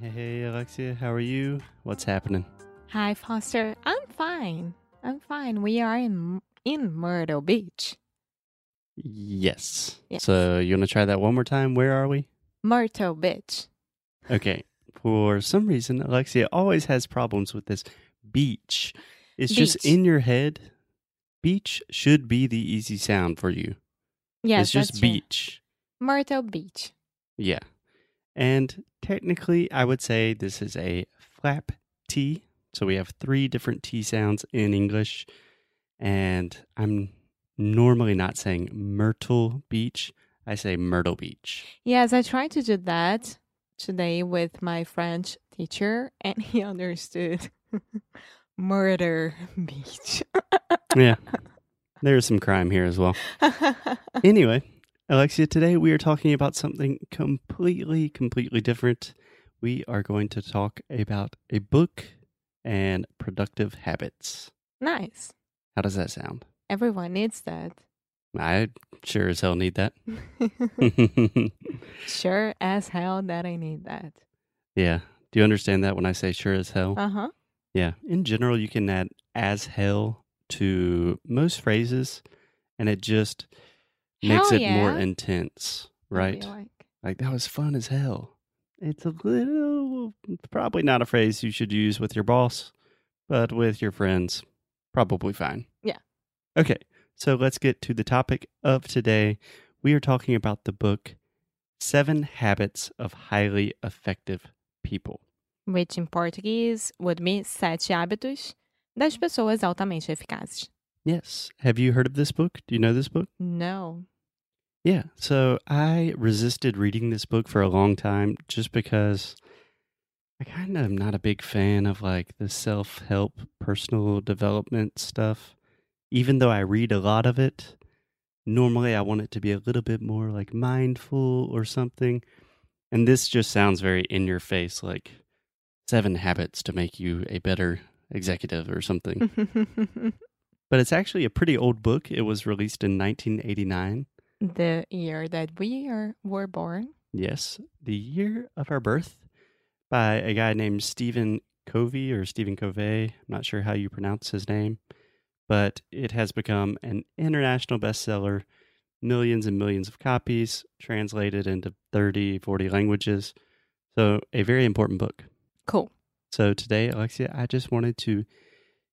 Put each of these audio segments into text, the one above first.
Hey, Alexia, how are you? What's happening? Hi, Foster. I'm fine. I'm fine. We are in in Myrtle Beach. Yes. Yes. So, you want to try that one more time? Where are we? Myrtle Beach. Okay. For some reason, Alexia always has problems with this beach. It's just in your head. Beach should be the easy sound for you. Yes, it's just that's true. beach. Myrtle Beach. Yeah. And technically, I would say this is a flap T. So we have three different T sounds in English. And I'm normally not saying Myrtle Beach. I say Myrtle Beach. Yes, I tried to do that today with my French teacher, and he understood Murder Beach. Yeah. There's some crime here as well. Anyway, Alexia, today we are talking about something completely, completely different. We are going to talk about a book and productive habits. nice. How does that sound? Everyone needs that. I sure as hell need that. sure as hell that I need that. yeah. Do you understand that when I say sure as hell? Uh huh. yeah. In general, you can add as hell to most phrases and it just makes Hell it more intense, right? Like, Like that was fun as hell. It's a little probably not a phrase you should use with your boss, but with your friends, probably fine. Yeah. Okay. So let's get to the topic of today. We are talking about the book Seven Habits of Highly Effective People. which in Portuguese would be Sete Hábitos das Pessoas Altamente Eficazes. Yes. Have you heard of this book? Do you know this book? No. Yeah. So I resisted reading this book for a long time just because I kind of am not a big fan of like the self help, personal development stuff. Even though I read a lot of it, normally I want it to be a little bit more like mindful or something. And this just sounds very in your face, like seven habits to make you a better executive or something. but it's actually a pretty old book. It was released in 1989. the year that we are, were born. Yes, the year of our birth by a guy named Stephen Covey or Stephen Covey. I'm not sure how you pronounce his name, but it has become an international bestseller, millions and millions of copies, translated into 30, 40 languages. So, a very important book. Cool. So, today, Alexia, I just wanted to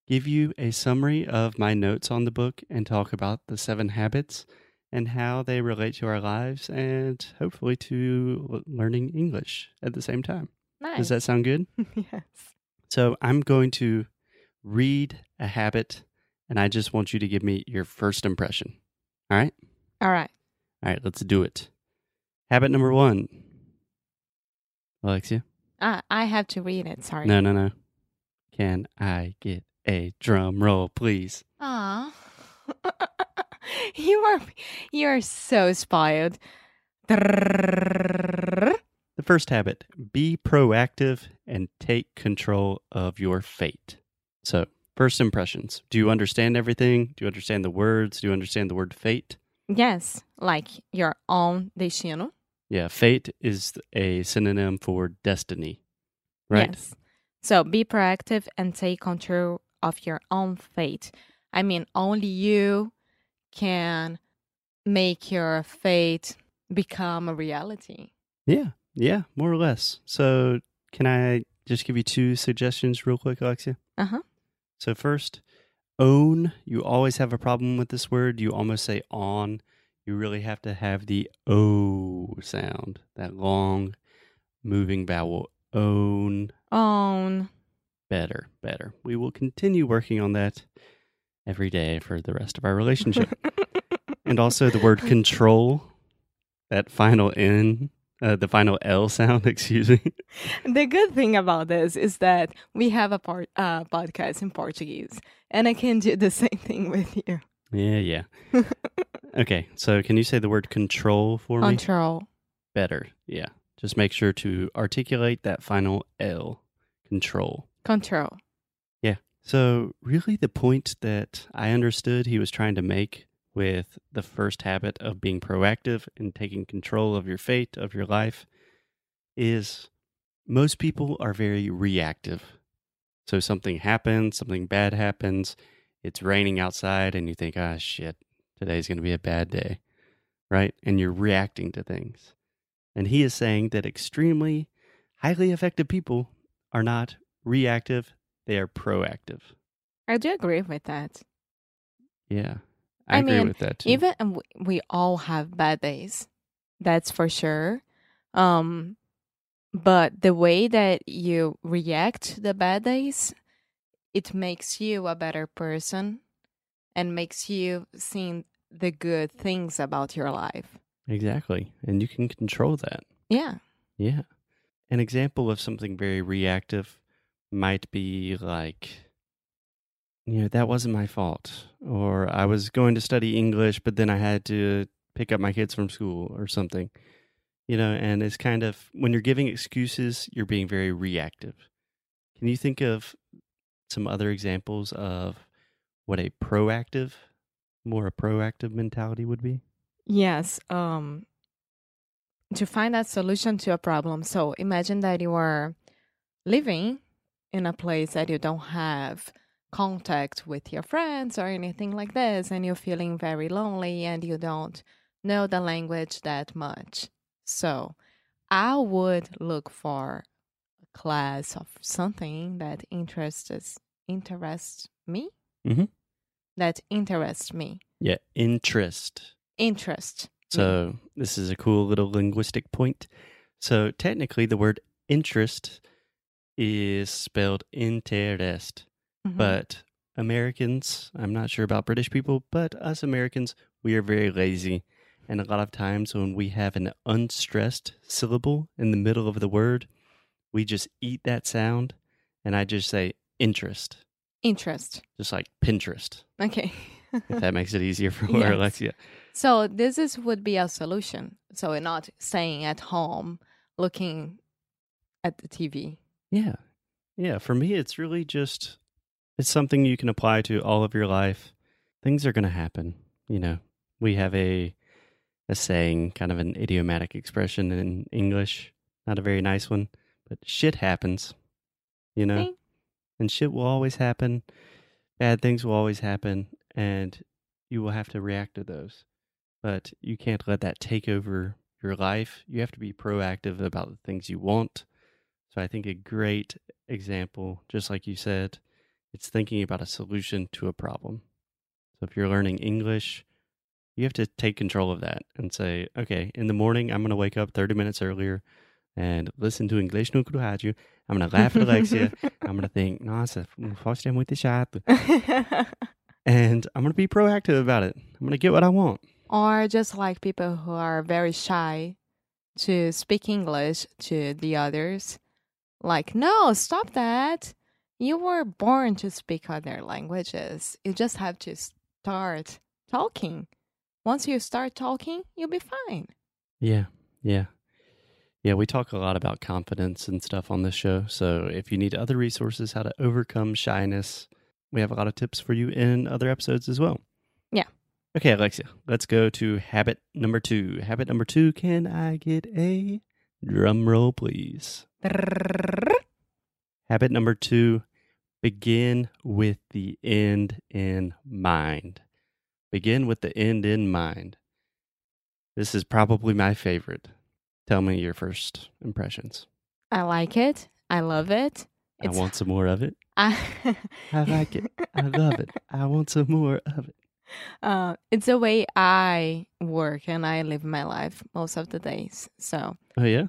give you a summary of my notes on the book and talk about the seven habits and how they relate to our lives and hopefully to learning English at the same time. Nice. Does that sound good? yes. So, I'm going to read a habit and I just want you to give me your first impression. All right? All right. All right, let's do it. Habit number one. Alexia? Ah, I have to read it. Sorry. No, no, no. Can I get a drum roll, please? Aw. you are you are so spoiled. The first habit be proactive and take control of your fate. So, first impressions. Do you understand everything? Do you understand the words? Do you understand the word fate? Yes, like your own destino. Yeah, fate is a synonym for destiny, right? Yes. So be proactive and take control of your own fate. I mean, only you can make your fate become a reality. Yeah, yeah, more or less. So, can I just give you two suggestions real quick, Alexia? Uh huh. So, first, own. You always have a problem with this word. You almost say on. You really have to have the O sound, that long moving vowel. Own. Own. Better, better. We will continue working on that every day for the rest of our relationship. and also the word control, that final N, uh, the final L sound, excuse me. The good thing about this is that we have a part, uh, podcast in Portuguese, and I can do the same thing with you. Yeah, yeah. okay, so can you say the word control for me? Control. Better, yeah. Just make sure to articulate that final L, control. Control. Yeah. So, really, the point that I understood he was trying to make with the first habit of being proactive and taking control of your fate, of your life, is most people are very reactive. So something happens, something bad happens, it's raining outside, and you think, ah, shit, today's going to be a bad day, right? And you're reacting to things. And he is saying that extremely highly effective people are not reactive, they are proactive. I do agree with that. Yeah. I, I agree mean, with that too. Even we all have bad days. That's for sure. Um but the way that you react to the bad days, it makes you a better person and makes you see the good things about your life. exactly. And you can control that. Yeah. Yeah. An example of something very reactive might be like, you know, that wasn't my fault. Or I was going to study English, but then I had to pick up my kids from school or something. You know, and it's kind of when you're giving excuses, you're being very reactive. Can you think of some other examples of what a proactive, more a proactive mentality would be? Yes. Um to find a solution to a problem. So imagine that you are living in a place that you don't have contact with your friends or anything like this, and you're feeling very lonely and you don't know the language that much. So I would look for a class of something that interests interests me. Mhm. That interests me. Yeah, interest. Interest. me. So this is a cool little linguistic point. So technically, the word interest is spelled interest, Mhm. but Americans, I'm not sure about British people, but us Americans, we are very lazy. And a lot of times when we have an unstressed syllable in the middle of the word, we just eat that sound and I just say interest, interest. just like Pinterest, Okay. if that makes it easier for Yes. Alexia. So this is would be a solution. So we're not staying at home looking at the TV. Yeah. Yeah. For me, it's really just, it's something you can apply to all of your life. Things are going to happen. You know, we have a, a saying, kind of an idiomatic expression in English, not a very nice one, but shit happens, you know, and shit will always happen. Bad things will always happen, and you will have to react to those. But you can't let that take over your life. You have to be proactive about the things you want. So I think a great example, just like you said, it's thinking about a solution to a problem. So if you're learning English, you have to take control of that and say, okay, in the morning, I'm going to wake up 30 minutes earlier and listen to English no Rádio. I'm going to laugh at Alexia. I'm going to think, nossa, Fausto mm, é muito chato. And I'm going to be proactive about it. I'm going to get what I want. or just like people who are very shy to speak English to the others. Like, no, stop that. You were born to speak other languages. You just have to start talking. Once you start talking, you'll be fine. Yeah, yeah. Yeah, we talk a lot about confidence and stuff on this show. So if you need other resources, how to overcome shyness, we have a lot of tips for you in other episodes as well. Yeah. Okay, Alexia, let's go to habit number two. Habit number two can I get a drum roll, please? Habit number two begin with the end in mind. Begin with the end in mind. This is probably my favorite. Tell me your first impressions. I like it. I love it. I want some more of it. I, I like it. I love it. I want some more of it. Uh, it's the way I work and I live my life most of the days. So Oh, yeah?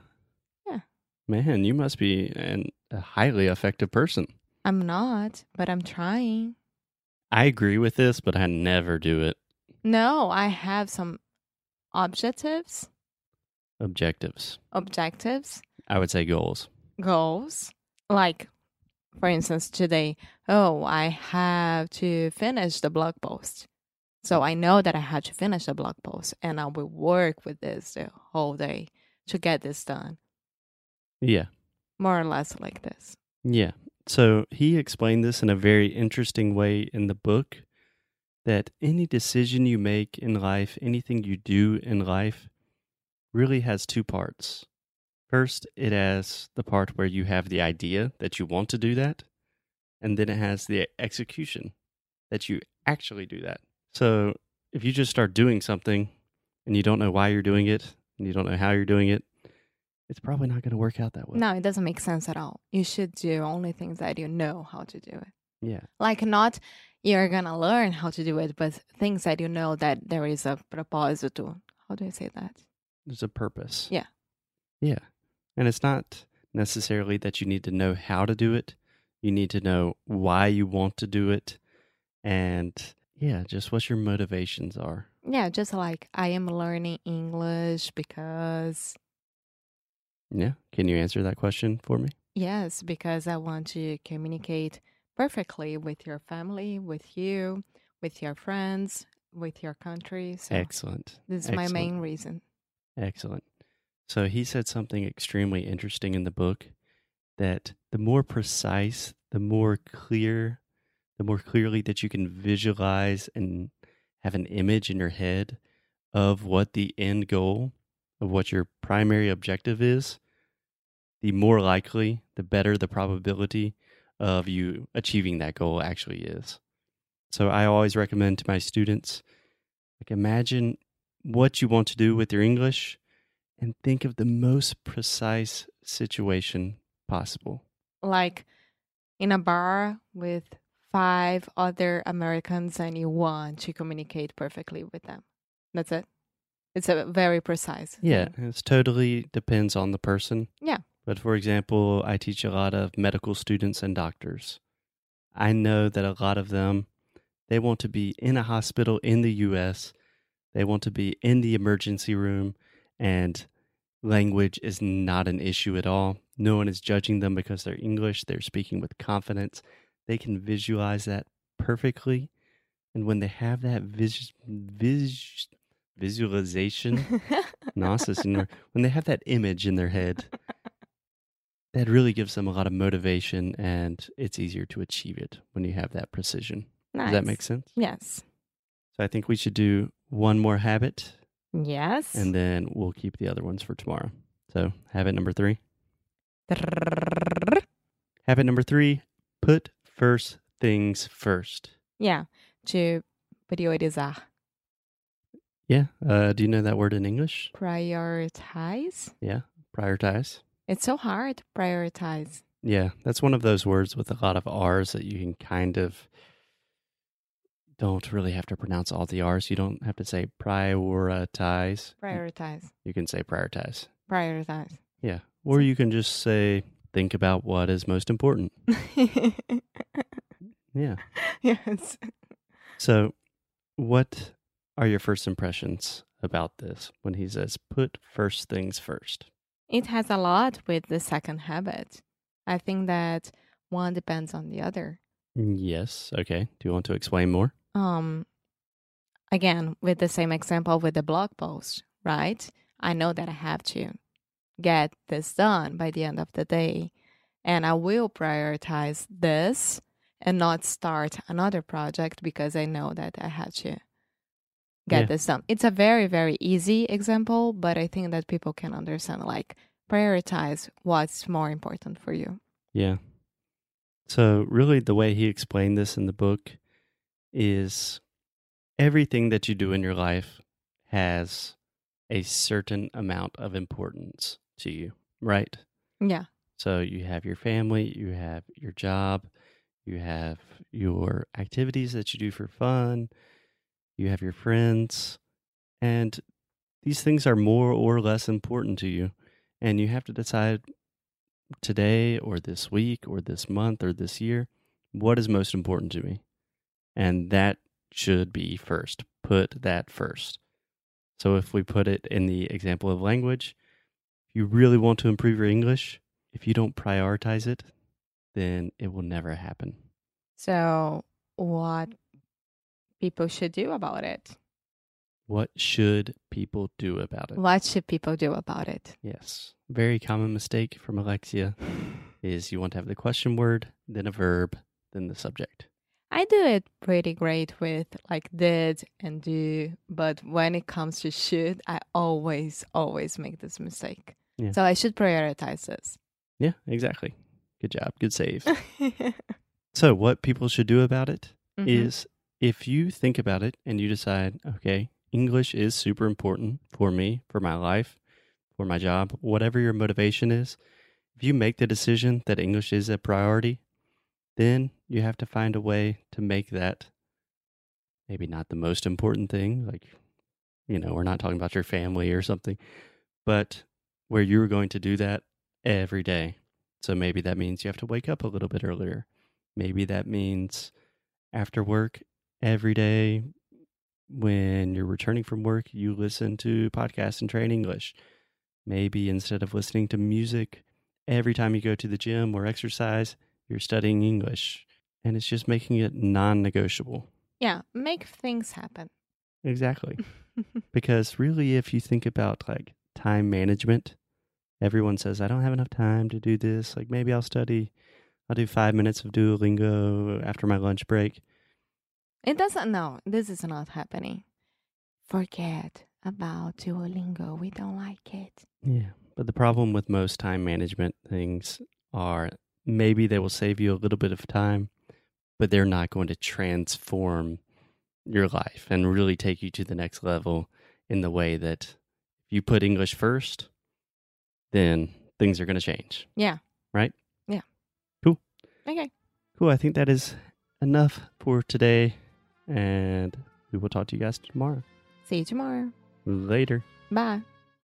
Man, you must be an, a highly effective person. I'm not, but I'm trying. I agree with this, but I never do it. No, I have some objectives, Objectives. objectives, I would say goals. goals. Like, for instance, today, oh, I have to finish the blog post. So I know that I have to finish the blog post and I will work with this the whole day to get this done. Yeah. More or less like this. Yeah. So he explained this in a very interesting way in the book that any decision you make in life, anything you do in life, really has two parts. First, it has the part where you have the idea that you want to do that, and then it has the execution that you actually do that. So if you just start doing something and you don't know why you're doing it and you don't know how you're doing it, it's probably not going to work out that well. No, it doesn't make sense at all. You should do only things that you know how to do it. Yeah. Like not you're gonna learn how to do it, but things that you know that there is a propósito. How do I say that? There's a purpose. Yeah. Yeah. And it's not necessarily that you need to know how to do it. You need to know why you want to do it and yeah, just what your motivations are. Yeah, just like I am learning English because Yeah. Can you answer that question for me? yes, because I want to communicate perfectly with your family, with you, with your friends, with your country. So Excellent. this is my main reason. Excellent. So he said something extremely interesting in the book that the more precise, the more clear, the more clearly that you can visualize and have an image in your head of what the end goal of what your primary objective is, the more likely, the better the probability of you achieving that goal actually is. So I always recommend to my students like imagine what you want to do with your English and think of the most precise situation possible. Like in a bar with five other Americans and you want to communicate perfectly with them. That's it. It's a very precise. Yeah, mm. thing. it totally depends on the person. Yeah. But for example, I teach a lot of medical students and doctors. I know that a lot of them they want to be in a hospital in the US. They want to be in the emergency room and language is not an issue at all. No one is judging them because they're English. They're speaking with confidence. They can visualize that perfectly. And when they have that vis- vis- visualization, Gnosis, and when they have that image in their head, that really gives them a lot of motivation and it's easier to achieve it when you have that precision. nice. Does that make sense? Yes. So I think we should do one more habit Yes. and then we'll keep the other ones for tomorrow. So, habit number three. Habit number three put first things first. yeah. To priorizar. Yeah. Uh, do you know that word in English? Prioritize. Yeah. Prioritize. It's so hard. Prioritize. Yeah. That's one of those words with a lot of R's that you can kind of don't really have to pronounce all the R's. You don't have to say prioritize. Prioritize. You can say prioritize. Prioritize. Yeah. Or you can just say think about what is most important. Yeah. yes. So, what are your first impressions about this when he says put first things first? It has a lot with the second habit. I think that one depends on the other. Yes. Okay. Do you want to explain more? Um again, with the same example with the blog post, right? I know that I have to get this done by the end of the day and I will prioritize this and not start another project because I know that I have to get Yeah. this done. It's a very very easy example, but I think that people can understand like prioritize what's more important for you. Yeah. So, really, the way he explained this in the book is everything that you do in your life has a certain amount of importance to you, right? Yeah. So, you have your family, you have your job, you have your activities that you do for fun, you have your friends, and these things are more or less important to you. And you have to decide today or this week or this month or this year what is most important to me. And that should be first. Put that first. So if we put it in the example of language, if you really want to improve your English, if you don't prioritize it, then it will never happen. So what people should do about it? What should people do about it? What should people do about it? Yes. Very common mistake from Alexia is you want to have the question word, then a verb, then the subject. I do it pretty great with like did and do, but when it comes to should, I always, always make this mistake. Yeah. So I should prioritize this. Yeah, exactly. Good job. Good save. so, what people should do about it Mhm. is if you think about it and you decide, okay, English is super important for me, for my life, for my job, whatever your motivation is, if you make the decision that English is a priority, then you have to find a way to make that maybe not the most important thing. Like, you know, we're not talking about your family or something, but where you're going to do that every day. So maybe that means you have to wake up a little bit earlier. Maybe that means after work every day when you're returning from work, you listen to podcasts and train English. Maybe instead of listening to music every time you go to the gym or exercise, you're studying English. And it's just making it non negotiable. yeah, make things happen. Exactly. because really, if you think about like time management, everyone says, I don't have enough time to do this. Like maybe I'll study, I'll do five minutes of Duolingo after my lunch break. It doesn't. No, this is not happening. Forget about Duolingo. We don't like it. Yeah. But the problem with most time management things are maybe they will save you a little bit of time, but they're not going to transform your life and really take you to the next level in the way that if you put English first, then things are going to change. Yeah. Right? Yeah. Cool. Okay. Cool. I think that is enough for today. And we will talk to you guys tomorrow. See you tomorrow. Later. Bye.